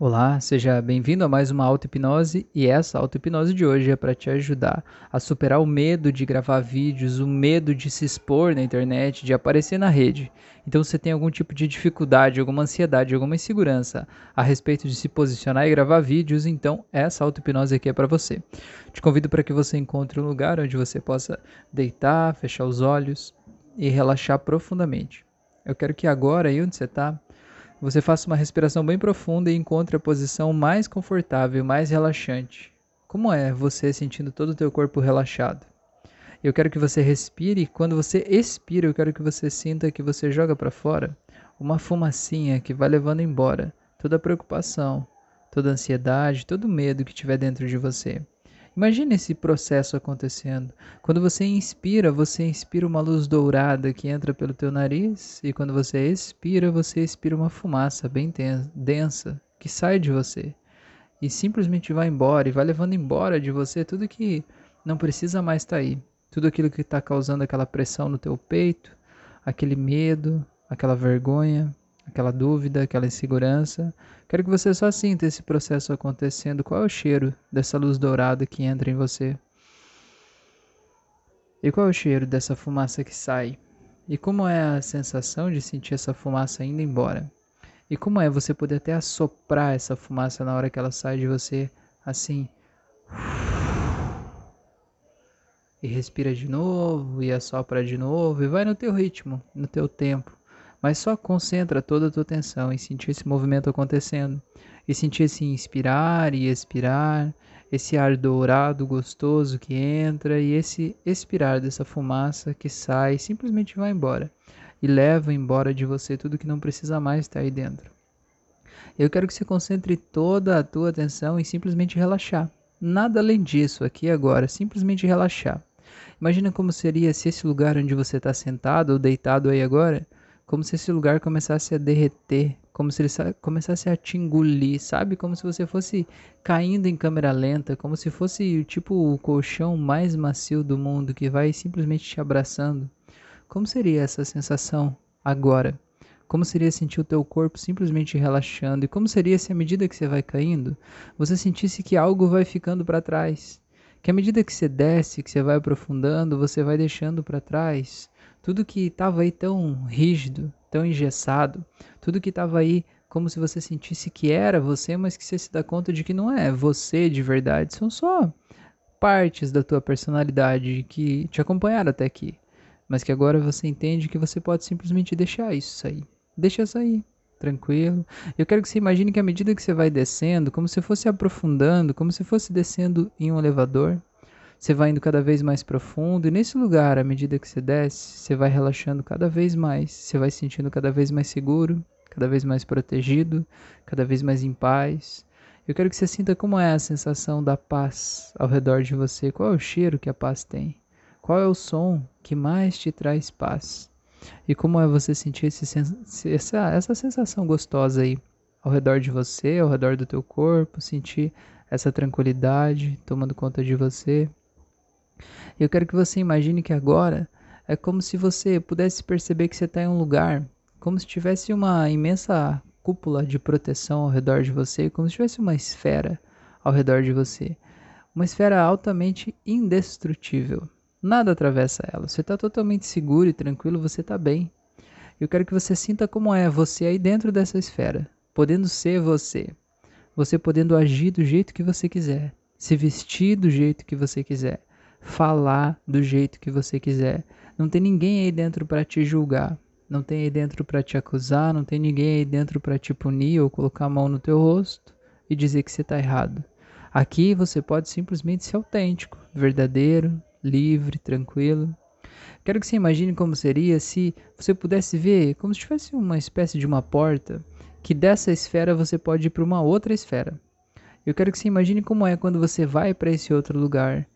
Olá, seja bem-vindo a mais uma auto-hipnose e essa auto-hipnose de hoje é para te ajudar a superar o medo de gravar vídeos, o medo de se expor na internet, de aparecer na rede. Então, se você tem algum tipo de dificuldade, alguma ansiedade, alguma insegurança a respeito de se posicionar e gravar vídeos, então essa auto-hipnose aqui é para você. Te convido para que você encontre um lugar onde você possa deitar, fechar os olhos e relaxar profundamente. Eu quero que agora, aí onde você está, você faça uma respiração bem profunda e encontre a posição mais confortável, mais relaxante. Como é você sentindo todo o teu corpo relaxado? Eu quero que você respire e quando você expira, eu quero que você sinta que você joga para fora uma fumacinha que vai levando embora toda a preocupação, toda a ansiedade, todo o medo que tiver dentro de você. Imagine esse processo acontecendo. Quando você inspira, você inspira uma luz dourada que entra pelo teu nariz e quando você expira, você expira uma fumaça bem densa que sai de você e simplesmente vai embora e vai levando embora de você tudo que não precisa mais estar tá aí. Tudo aquilo que está causando aquela pressão no teu peito, aquele medo, aquela vergonha, aquela dúvida, aquela insegurança. Quero que você só sinta esse processo acontecendo. Qual é o cheiro dessa luz dourada que entra em você? E qual é o cheiro dessa fumaça que sai? E como é a sensação de sentir essa fumaça indo embora? E como é você poder até assoprar essa fumaça na hora que ela sai de você, assim? E respira de novo, e assopra de novo, e vai no teu ritmo, no teu tempo mas só concentra toda a tua atenção em sentir esse movimento acontecendo e sentir esse inspirar e expirar, esse ar dourado gostoso que entra e esse expirar dessa fumaça que sai e simplesmente vai embora e leva embora de você tudo que não precisa mais estar aí dentro. Eu quero que você concentre toda a tua atenção em simplesmente relaxar. Nada além disso aqui agora, simplesmente relaxar. Imagina como seria se esse lugar onde você está sentado ou deitado aí agora como se esse lugar começasse a derreter, como se ele começasse a te engolir, sabe? Como se você fosse caindo em câmera lenta, como se fosse tipo o colchão mais macio do mundo que vai simplesmente te abraçando. Como seria essa sensação agora? Como seria sentir o teu corpo simplesmente relaxando? E como seria se à medida que você vai caindo, você sentisse que algo vai ficando para trás? Que à medida que você desce, que você vai aprofundando, você vai deixando para trás tudo que estava aí tão rígido, tão engessado, tudo que estava aí como se você sentisse que era você, mas que você se dá conta de que não é você de verdade, são só partes da tua personalidade que te acompanharam até aqui, mas que agora você entende que você pode simplesmente deixar isso sair. Deixa sair, tranquilo. Eu quero que você imagine que à medida que você vai descendo, como se fosse aprofundando, como se fosse descendo em um elevador, você vai indo cada vez mais profundo e nesse lugar, à medida que você desce, você vai relaxando cada vez mais, você vai se sentindo cada vez mais seguro, cada vez mais protegido, cada vez mais em paz. Eu quero que você sinta como é a sensação da paz ao redor de você, qual é o cheiro que a paz tem, qual é o som que mais te traz paz. E como é você sentir esse, essa, essa sensação gostosa aí ao redor de você, ao redor do teu corpo, sentir essa tranquilidade tomando conta de você. Eu quero que você imagine que agora é como se você pudesse perceber que você está em um lugar, como se tivesse uma imensa cúpula de proteção ao redor de você, como se tivesse uma esfera ao redor de você. Uma esfera altamente indestrutível. Nada atravessa ela. Você está totalmente seguro e tranquilo, você está bem. Eu quero que você sinta como é você aí dentro dessa esfera, podendo ser você. Você podendo agir do jeito que você quiser, se vestir do jeito que você quiser, falar do jeito que você quiser. Não tem ninguém aí dentro para te julgar. Não tem aí dentro para te acusar, não tem ninguém aí dentro para te punir ou colocar a mão no teu rosto e dizer que você está errado. Aqui você pode simplesmente ser autêntico, verdadeiro, livre, tranquilo. Quero que você imagine como seria se você pudesse ver como se tivesse uma espécie de uma porta que dessa esfera você pode ir para uma outra esfera. Eu quero que você imagine como é quando você vai para esse outro lugar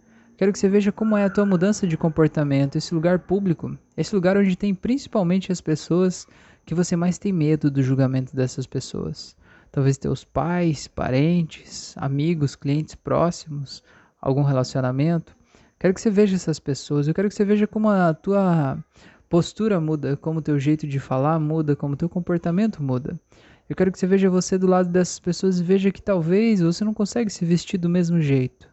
Quero que você veja como é a tua mudança de comportamento, esse lugar público, esse lugar onde tem principalmente as pessoas que você mais tem medo do julgamento dessas pessoas. Talvez teus pais, parentes, amigos, clientes próximos, algum relacionamento. Quero que você veja essas pessoas, eu quero que você veja como a tua postura muda, como o teu jeito de falar muda, como o teu comportamento muda. Eu quero que você veja você do lado dessas pessoas e veja que talvez você não consegue se vestir do mesmo jeito.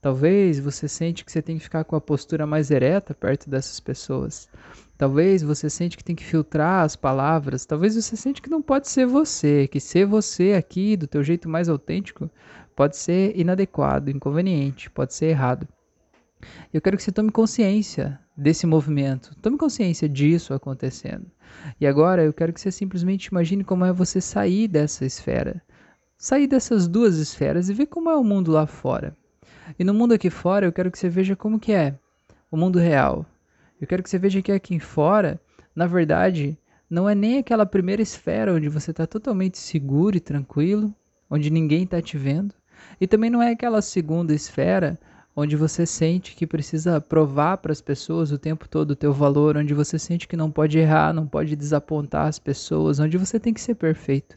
Talvez você sente que você tem que ficar com a postura mais ereta perto dessas pessoas. Talvez você sente que tem que filtrar as palavras. Talvez você sente que não pode ser você, que ser você aqui do teu jeito mais autêntico pode ser inadequado, inconveniente, pode ser errado. Eu quero que você tome consciência desse movimento, tome consciência disso acontecendo. E agora eu quero que você simplesmente imagine como é você sair dessa esfera, sair dessas duas esferas e ver como é o mundo lá fora. E no mundo aqui fora, eu quero que você veja como que é o mundo real. Eu quero que você veja que aqui fora, na verdade, não é nem aquela primeira esfera onde você está totalmente seguro e tranquilo, onde ninguém está te vendo. E também não é aquela segunda esfera onde você sente que precisa provar para as pessoas o tempo todo o teu valor, onde você sente que não pode errar, não pode desapontar as pessoas, onde você tem que ser perfeito.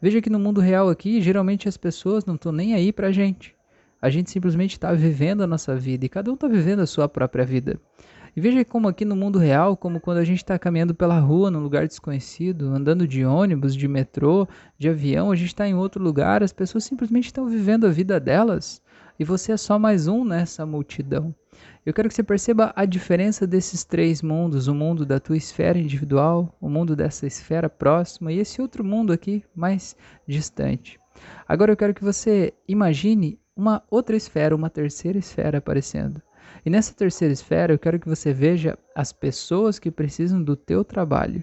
Veja que no mundo real aqui, geralmente as pessoas não estão nem aí para gente. A gente simplesmente está vivendo a nossa vida e cada um está vivendo a sua própria vida. E veja como aqui no mundo real, como quando a gente está caminhando pela rua num lugar desconhecido, andando de ônibus, de metrô, de avião, a gente está em outro lugar, as pessoas simplesmente estão vivendo a vida delas e você é só mais um nessa multidão. Eu quero que você perceba a diferença desses três mundos: o mundo da tua esfera individual, o mundo dessa esfera próxima e esse outro mundo aqui mais distante. Agora eu quero que você imagine uma outra esfera, uma terceira esfera aparecendo. E nessa terceira esfera eu quero que você veja as pessoas que precisam do teu trabalho.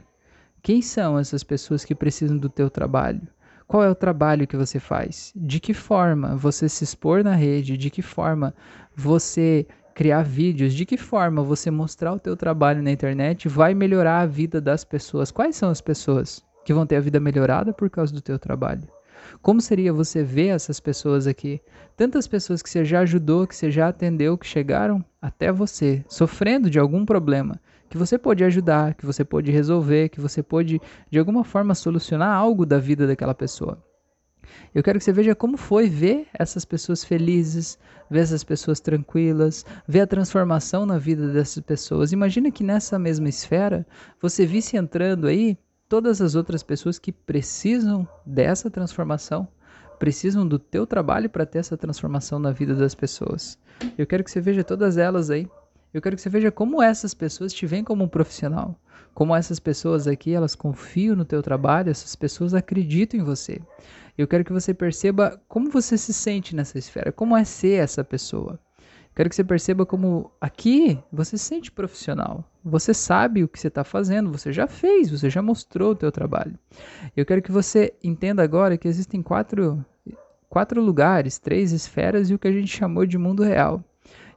Quem são essas pessoas que precisam do teu trabalho? Qual é o trabalho que você faz? De que forma você se expor na rede? De que forma você criar vídeos? De que forma você mostrar o teu trabalho na internet vai melhorar a vida das pessoas? Quais são as pessoas que vão ter a vida melhorada por causa do teu trabalho? Como seria você ver essas pessoas aqui? Tantas pessoas que você já ajudou, que você já atendeu, que chegaram até você, sofrendo de algum problema, que você pode ajudar, que você pode resolver, que você pode de alguma forma solucionar algo da vida daquela pessoa. Eu quero que você veja como foi ver essas pessoas felizes, ver essas pessoas tranquilas, ver a transformação na vida dessas pessoas. Imagina que nessa mesma esfera você visse entrando aí todas as outras pessoas que precisam dessa transformação, precisam do teu trabalho para ter essa transformação na vida das pessoas. Eu quero que você veja todas elas aí eu quero que você veja como essas pessoas te veem como um profissional. Como essas pessoas aqui, elas confiam no teu trabalho, essas pessoas acreditam em você. Eu quero que você perceba como você se sente nessa esfera, como é ser essa pessoa. Quero que você perceba como aqui você se sente profissional. Você sabe o que você está fazendo, você já fez, você já mostrou o teu trabalho. Eu quero que você entenda agora que existem quatro, quatro lugares, três esferas e o que a gente chamou de mundo real.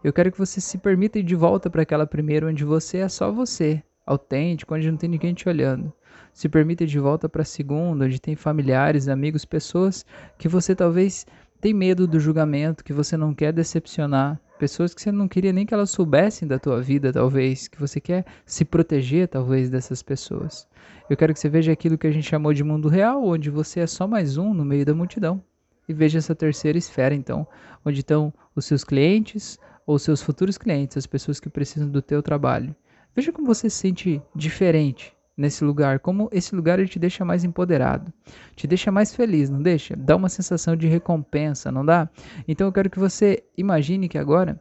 Eu quero que você se permita ir de volta para aquela primeira onde você é só você, autêntico, onde não tem ninguém te olhando. Se permita ir de volta para a segunda, onde tem familiares, amigos, pessoas que você talvez tem medo do julgamento, que você não quer decepcionar, pessoas que você não queria nem que elas soubessem da tua vida, talvez, que você quer se proteger, talvez, dessas pessoas. Eu quero que você veja aquilo que a gente chamou de mundo real, onde você é só mais um no meio da multidão. E veja essa terceira esfera, então, onde estão os seus clientes, ou seus futuros clientes, as pessoas que precisam do teu trabalho. Veja como você se sente diferente nesse lugar, como esse lugar ele te deixa mais empoderado, te deixa mais feliz, não deixa? Dá uma sensação de recompensa, não dá? Então eu quero que você imagine que agora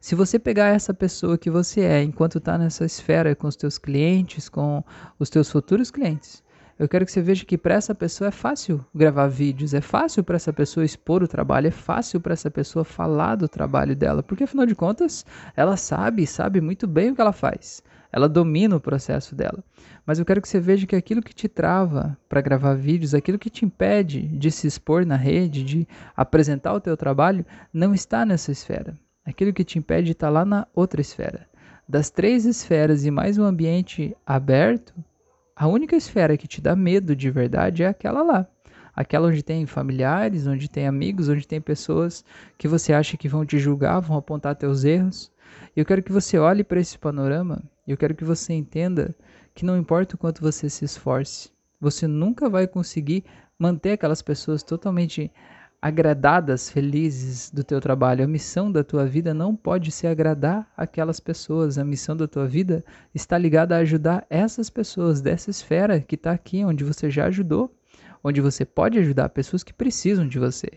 se você pegar essa pessoa que você é enquanto está nessa esfera com os teus clientes, com os teus futuros clientes, eu quero que você veja que para essa pessoa é fácil gravar vídeos, é fácil para essa pessoa expor o trabalho, é fácil para essa pessoa falar do trabalho dela, porque afinal de contas ela sabe, sabe muito bem o que ela faz. Ela domina o processo dela. Mas eu quero que você veja que aquilo que te trava para gravar vídeos, aquilo que te impede de se expor na rede, de apresentar o teu trabalho, não está nessa esfera. Aquilo que te impede está lá na outra esfera. Das três esferas e mais um ambiente aberto, a única esfera que te dá medo de verdade é aquela lá. Aquela onde tem familiares, onde tem amigos, onde tem pessoas que você acha que vão te julgar, vão apontar teus erros. Eu quero que você olhe para esse panorama eu quero que você entenda que não importa o quanto você se esforce, você nunca vai conseguir manter aquelas pessoas totalmente agradadas, felizes do teu trabalho. A missão da tua vida não pode ser agradar aquelas pessoas. A missão da tua vida está ligada a ajudar essas pessoas dessa esfera que está aqui, onde você já ajudou, onde você pode ajudar pessoas que precisam de você.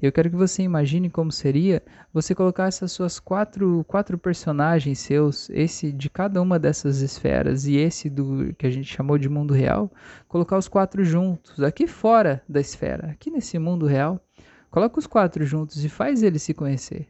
Eu quero que você imagine como seria você colocar essas suas quatro, quatro personagens seus, esse de cada uma dessas esferas e esse do que a gente chamou de mundo real, colocar os quatro juntos, aqui fora da esfera, aqui nesse mundo real. Coloca os quatro juntos e faz eles se conhecer.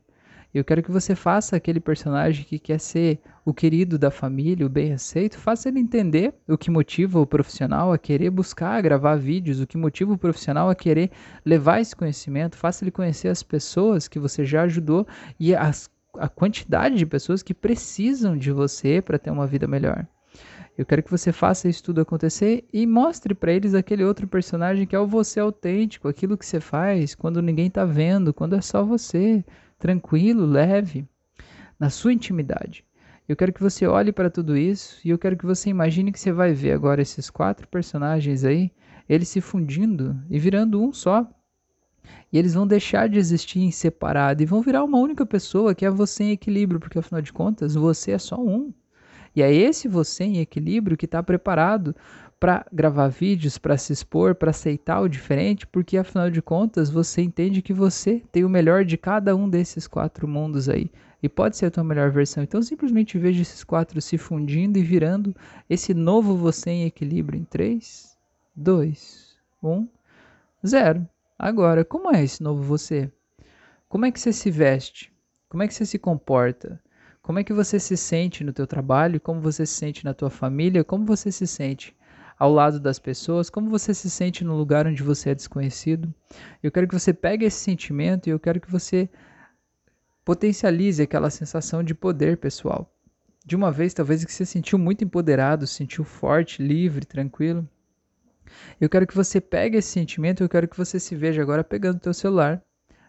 Eu quero que você faça aquele personagem que quer ser o querido da família, o bem aceito, faça ele entender o que motiva o profissional a querer buscar, gravar vídeos, o que motiva o profissional a querer levar esse conhecimento, faça ele conhecer as pessoas que você já ajudou e as, a quantidade de pessoas que precisam de você para ter uma vida melhor. Eu quero que você faça isso tudo acontecer e mostre para eles aquele outro personagem que é o você autêntico, aquilo que você faz quando ninguém está vendo, quando é só você tranquilo, leve, na sua intimidade. Eu quero que você olhe para tudo isso e eu quero que você imagine que você vai ver agora esses quatro personagens aí, eles se fundindo e virando um só. E eles vão deixar de existir em separado e vão virar uma única pessoa que é você em equilíbrio, porque afinal de contas você é só um. E é esse você em equilíbrio que está preparado para gravar vídeos, para se expor, para aceitar o diferente, porque afinal de contas você entende que você tem o melhor de cada um desses quatro mundos aí. E pode ser a tua melhor versão. Então simplesmente veja esses quatro se fundindo e virando esse novo você em equilíbrio em 3, 2, 1, 0. Agora, como é esse novo você? Como é que você se veste? Como é que você se comporta? Como é que você se sente no teu trabalho? Como você se sente na tua família? Como você se sente ao lado das pessoas, como você se sente no lugar onde você é desconhecido. Eu quero que você pegue esse sentimento e eu quero que você potencialize aquela sensação de poder pessoal. De uma vez, talvez que você sentiu muito empoderado, se sentiu forte, livre, tranquilo. Eu quero que você pegue esse sentimento, eu quero que você se veja agora pegando o teu celular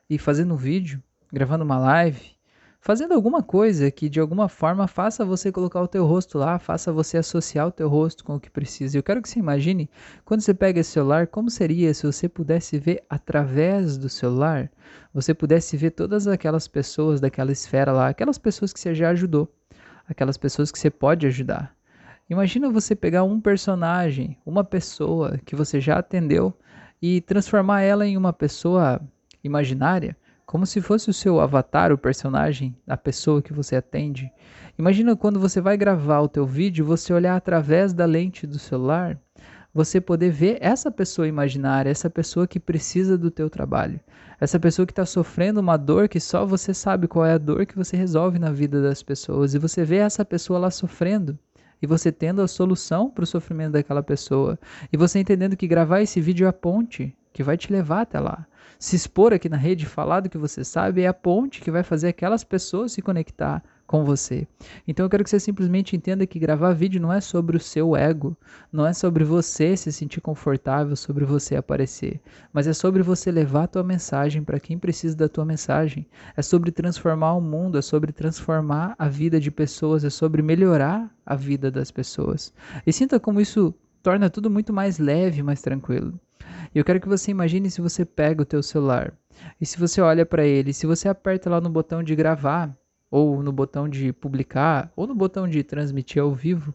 e fazendo um vídeo, gravando uma live, fazendo alguma coisa que de alguma forma faça você colocar o teu rosto lá, faça você associar o teu rosto com o que precisa. Eu quero que você imagine quando você pega esse celular, como seria se você pudesse ver através do celular, você pudesse ver todas aquelas pessoas daquela esfera lá, aquelas pessoas que você já ajudou, aquelas pessoas que você pode ajudar. Imagina você pegar um personagem, uma pessoa que você já atendeu e transformar ela em uma pessoa imaginária como se fosse o seu avatar, o personagem, a pessoa que você atende. Imagina quando você vai gravar o teu vídeo, você olhar através da lente do celular, você poder ver essa pessoa imaginária, essa pessoa que precisa do teu trabalho, essa pessoa que está sofrendo uma dor que só você sabe qual é a dor que você resolve na vida das pessoas. E você vê essa pessoa lá sofrendo e você tendo a solução para o sofrimento daquela pessoa. E você entendendo que gravar esse vídeo é a ponte que vai te levar até lá. Se expor aqui na rede, falar do que você sabe, é a ponte que vai fazer aquelas pessoas se conectar com você. Então eu quero que você simplesmente entenda que gravar vídeo não é sobre o seu ego, não é sobre você se sentir confortável, sobre você aparecer, mas é sobre você levar a tua mensagem para quem precisa da tua mensagem. É sobre transformar o mundo, é sobre transformar a vida de pessoas, é sobre melhorar a vida das pessoas. E sinta como isso torna tudo muito mais leve, mais tranquilo. Eu quero que você imagine se você pega o teu celular e se você olha para ele, se você aperta lá no botão de gravar, ou no botão de publicar, ou no botão de transmitir ao vivo,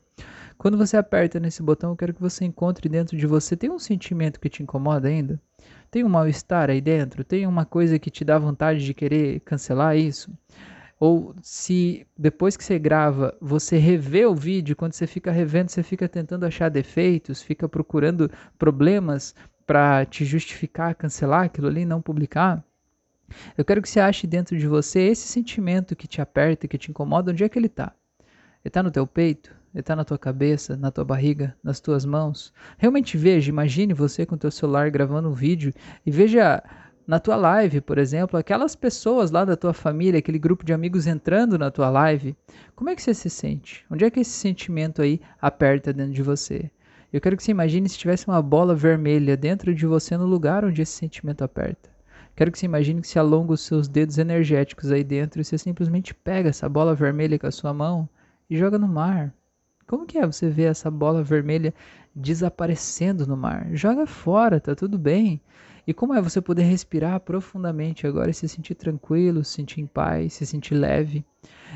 quando você aperta nesse botão, eu quero que você encontre dentro de você, tem um sentimento que te incomoda ainda? Tem um mal-estar aí dentro? Tem uma coisa que te dá vontade de querer cancelar isso? Ou se depois que você grava, você revê o vídeo, quando você fica revendo, você fica tentando achar defeitos, fica procurando problemas para te justificar, cancelar aquilo ali, não publicar. Eu quero que você ache dentro de você esse sentimento que te aperta, que te incomoda, onde é que ele está? Ele está no teu peito? Ele está na tua cabeça, na tua barriga, nas tuas mãos? Realmente veja, imagine você com teu celular gravando um vídeo e veja na tua live, por exemplo, aquelas pessoas lá da tua família, aquele grupo de amigos entrando na tua live. Como é que você se sente? Onde é que esse sentimento aí aperta dentro de você? Eu quero que você imagine se tivesse uma bola vermelha dentro de você no lugar onde esse sentimento aperta. Quero que você imagine que se alonga os seus dedos energéticos aí dentro e você simplesmente pega essa bola vermelha com a sua mão e joga no mar. Como que é você ver essa bola vermelha desaparecendo no mar? Joga fora, tá tudo bem. E como é você poder respirar profundamente agora e se sentir tranquilo, se sentir em paz, se sentir leve?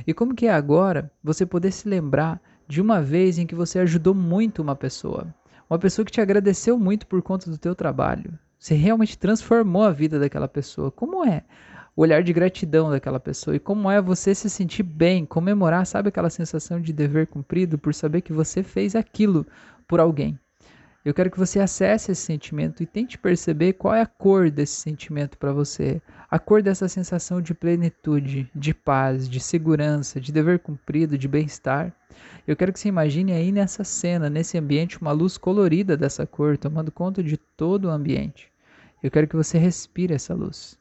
E como que é agora você poder se lembrar de uma vez em que você ajudou muito uma pessoa. uma pessoa que te agradeceu muito por conta do teu trabalho. Você realmente transformou a vida daquela pessoa. Como é o olhar de gratidão daquela pessoa e como é você se sentir bem, comemorar, sabe aquela sensação de dever cumprido por saber que você fez aquilo por alguém. Eu quero que você acesse esse sentimento e tente perceber qual é a cor desse sentimento para você. A cor dessa sensação de plenitude, de paz, de segurança, de dever cumprido, de bem-estar. Eu quero que você imagine aí nessa cena, nesse ambiente, uma luz colorida dessa cor, tomando conta de todo o ambiente. Eu quero que você respire essa luz.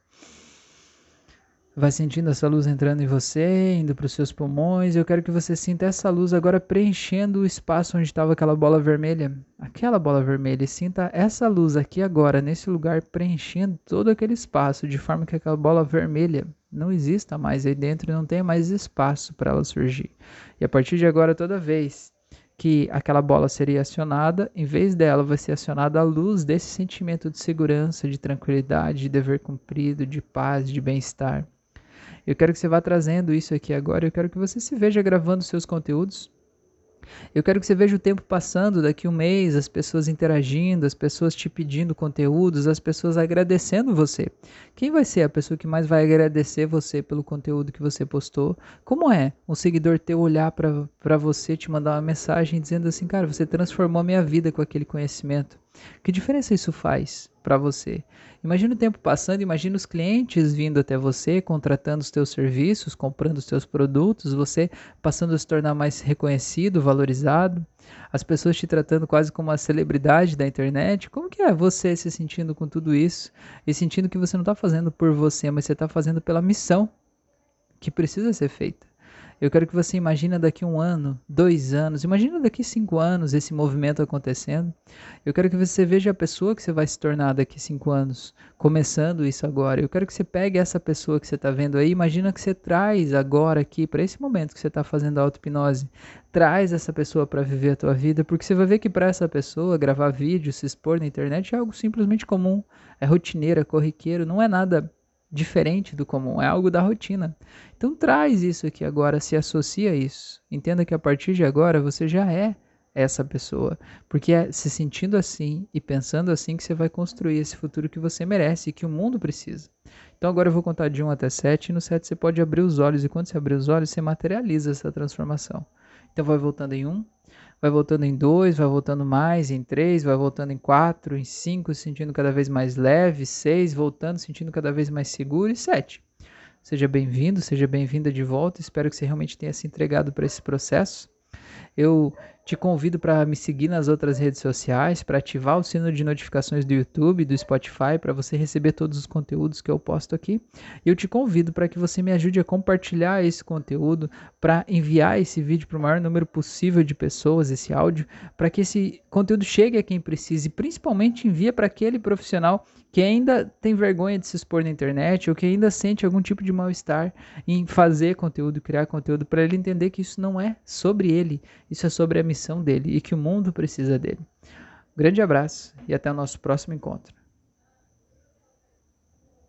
Vai sentindo essa luz entrando em você, indo para os seus pulmões. Eu quero que você sinta essa luz agora preenchendo o espaço onde estava aquela bola vermelha. Aquela bola vermelha. E sinta essa luz aqui agora, nesse lugar, preenchendo todo aquele espaço, de forma que aquela bola vermelha não exista mais aí dentro e não tenha mais espaço para ela surgir. E a partir de agora, toda vez que aquela bola seria acionada, em vez dela vai ser acionada a luz desse sentimento de segurança, de tranquilidade, de dever cumprido, de paz, de bem-estar. Eu quero que você vá trazendo isso aqui agora. Eu quero que você se veja gravando seus conteúdos. Eu quero que você veja o tempo passando, daqui um mês, as pessoas interagindo, as pessoas te pedindo conteúdos, as pessoas agradecendo você. Quem vai ser a pessoa que mais vai agradecer você pelo conteúdo que você postou? Como é um seguidor teu olhar para você, te mandar uma mensagem dizendo assim, cara, você transformou a minha vida com aquele conhecimento? Que diferença isso faz para você? Imagina o tempo passando, imagina os clientes vindo até você, contratando os teus serviços, comprando os teus produtos, você passando a se tornar mais reconhecido, valorizado, as pessoas te tratando quase como uma celebridade da internet. Como que é você se sentindo com tudo isso e sentindo que você não está fazendo por você, mas você está fazendo pela missão que precisa ser feita? Eu quero que você imagine daqui um ano, dois anos, imagina daqui cinco anos esse movimento acontecendo. Eu quero que você veja a pessoa que você vai se tornar daqui cinco anos, começando isso agora. Eu quero que você pegue essa pessoa que você está vendo aí, imagina que você traz agora aqui, para esse momento que você está fazendo a auto-hipnose, traz essa pessoa para viver a tua vida, porque você vai ver que para essa pessoa gravar vídeo, se expor na internet é algo simplesmente comum, é rotineiro, é corriqueiro, não é nada diferente do comum, é algo da rotina. Então traz isso aqui agora, se associa a isso. Entenda que a partir de agora você já é essa pessoa, porque é se sentindo assim e pensando assim que você vai construir esse futuro que você merece e que o mundo precisa. Então agora eu vou contar de 1 até 7 e no 7 você pode abrir os olhos e quando você abrir os olhos você materializa essa transformação. Então vai voltando em 1, vai voltando em 2, vai voltando mais em 3, vai voltando em 4, em 5, sentindo cada vez mais leve, 6, voltando, sentindo cada vez mais seguro e 7. Seja bem-vindo, seja bem-vinda de volta. Espero que você realmente tenha se entregado para esse processo. Eu te convido para me seguir nas outras redes sociais, para ativar o sino de notificações do YouTube, do Spotify, para você receber todos os conteúdos que eu posto aqui. E eu te convido para que você me ajude a compartilhar esse conteúdo, para enviar esse vídeo para o maior número possível de pessoas, esse áudio, para que esse conteúdo chegue a quem precise, e principalmente envia para aquele profissional que ainda tem vergonha de se expor na internet ou que ainda sente algum tipo de mal-estar em fazer conteúdo, criar conteúdo, para ele entender que isso não é sobre ele, isso é sobre a missão dele e que o mundo precisa dele. Um grande abraço e até o nosso próximo encontro.